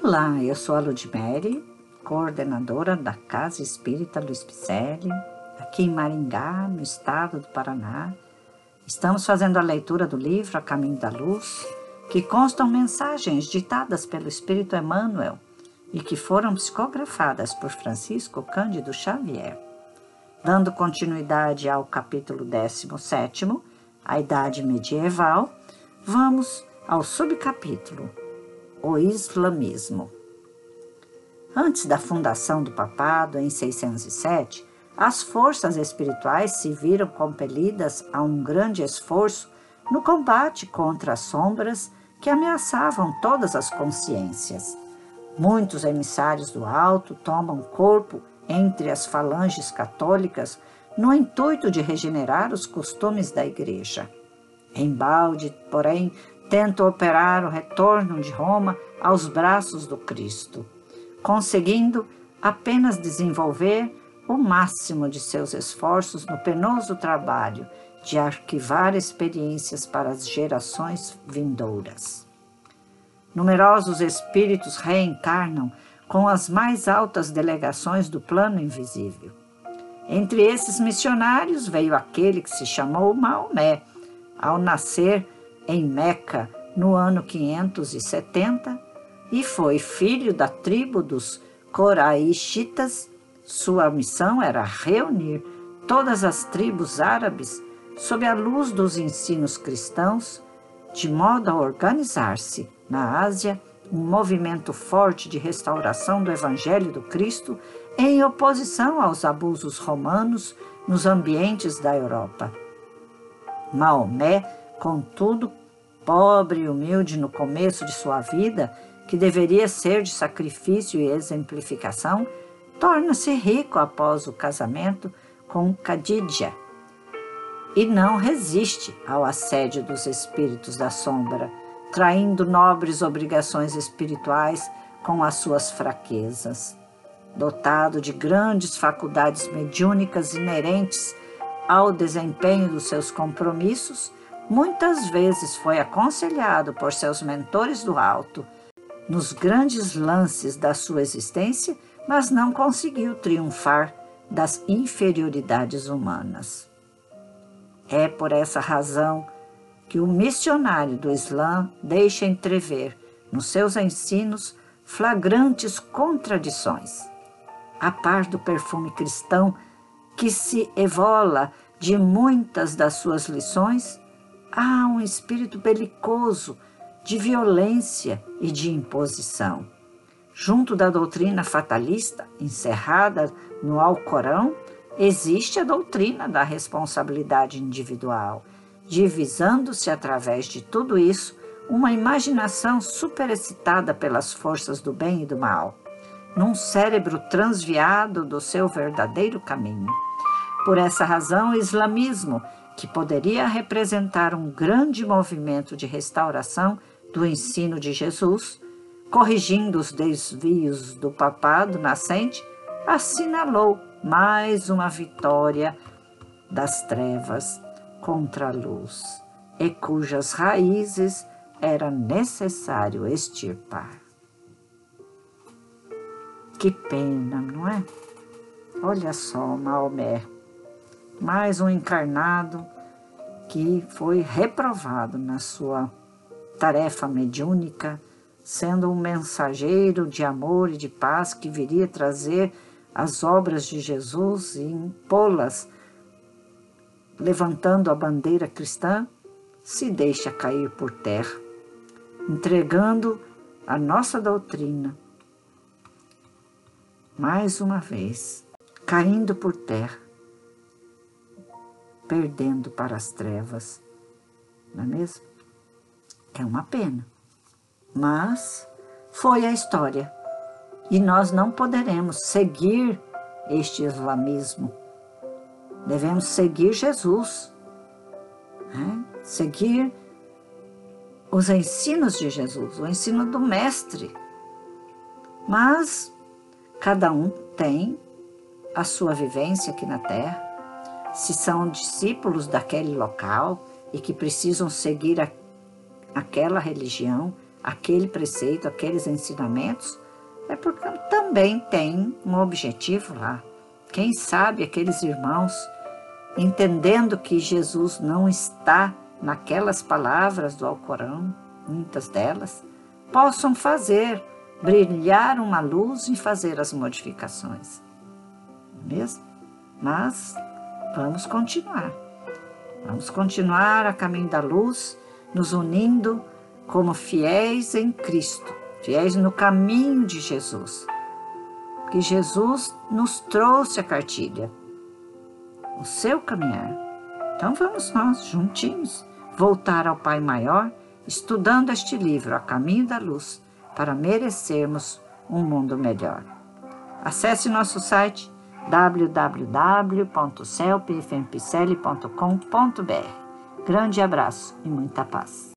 Olá, eu sou a Ludmere, coordenadora da Casa Espírita Luiz Picelli, aqui em Maringá, no estado do Paraná. Estamos fazendo a leitura do livro A Caminho da Luz, que constam mensagens ditadas pelo Espírito Emmanuel e que foram psicografadas por Francisco Cândido Xavier. Dando continuidade ao capítulo 17, a Idade Medieval, vamos ao subcapítulo O Islamismo. Antes da fundação do papado, em 607, as forças espirituais se viram compelidas a um grande esforço no combate contra as sombras que ameaçavam todas as consciências. Muitos emissários do alto tomam corpo entre as falanges católicas no intuito de regenerar os costumes da Igreja. Embalde, porém, tenta operar o retorno de Roma aos braços do Cristo, conseguindo apenas desenvolver o máximo de seus esforços no penoso trabalho de arquivar experiências para as gerações vindouras. Numerosos espíritos reencarnam com as mais altas delegações do plano invisível. Entre esses missionários veio aquele que se chamou Maomé, ao nascer em Meca no ano 570 e foi filho da tribo dos Coraixitas. Sua missão era reunir todas as tribos árabes sob a luz dos ensinos cristãos, de modo a organizar-se na Ásia um movimento forte de restauração do Evangelho do Cristo em oposição aos abusos romanos nos ambientes da Europa. Maomé, contudo, pobre e humilde no começo de sua vida, que deveria ser de sacrifício e exemplificação, torna-se rico após o casamento com Khadija e não resiste ao assédio dos espíritos da sombra, traindo nobres obrigações espirituais com as suas fraquezas. Dotado de grandes faculdades mediúnicas inerentes ao desempenho dos seus compromissos, muitas vezes foi aconselhado por seus mentores do alto nos grandes lances da sua existência, mas não conseguiu triunfar das inferioridades humanas. É por essa razão que o missionário do Islã deixa entrever nos seus ensinos flagrantes contradições. A par do perfume cristão que se evola de muitas das suas lições, há um espírito belicoso de violência e de imposição. Junto da doutrina fatalista, encerrada no Alcorão, existe a doutrina da responsabilidade individual, divisando-se através de tudo isso uma imaginação superexcitada pelas forças do bem e do mal, num cérebro transviado do seu verdadeiro caminho. Por essa razão, o islamismo, que poderia representar um grande movimento de restauração do ensino de Jesus, corrigindo os desvios do papado nascente, assinalou mais uma vitória das trevas contra a luz, e cujas raízes era necessário extirpar. Que pena, não é? Olha só, Maomé, mais um encarnado que foi reprovado na sua tarefa mediúnica, sendo um mensageiro de amor e de paz que viria trazer as obras de Jesus e impô-las, levantando a bandeira cristã, se deixa cair por terra, entregando a nossa doutrina, mais uma vez, caindo por terra, perdendo para as trevas, não é mesmo? É uma pena, mas foi a história e nós não poderemos seguir este islamismo. Devemos seguir Jesus, né? seguir os ensinos de Jesus, o ensino do Mestre. Mas cada um tem a sua vivência aqui na Terra. Se são discípulos daquele local e que precisam seguir a, aquela religião, aquele preceito, aqueles ensinamentos, é porque também tem um objetivo lá. Quem sabe aqueles irmãos, entendendo que Jesus não está naquelas palavras do Alcorão, muitas delas, possam fazer brilhar uma luz e fazer as modificações. Mesmo? Mas vamos continuar. Vamos continuar a caminho da luz, nos unindo como fiéis em Cristo, fiéis no caminho de Jesus. Que Jesus nos trouxe a cartilha, o seu caminhar. Então vamos nós, juntinhos, voltar ao Pai Maior, estudando este livro, A Caminho da Luz, para merecermos um mundo melhor. Acesse nosso site www.celpfmpcl.com.br. Grande abraço e muita paz.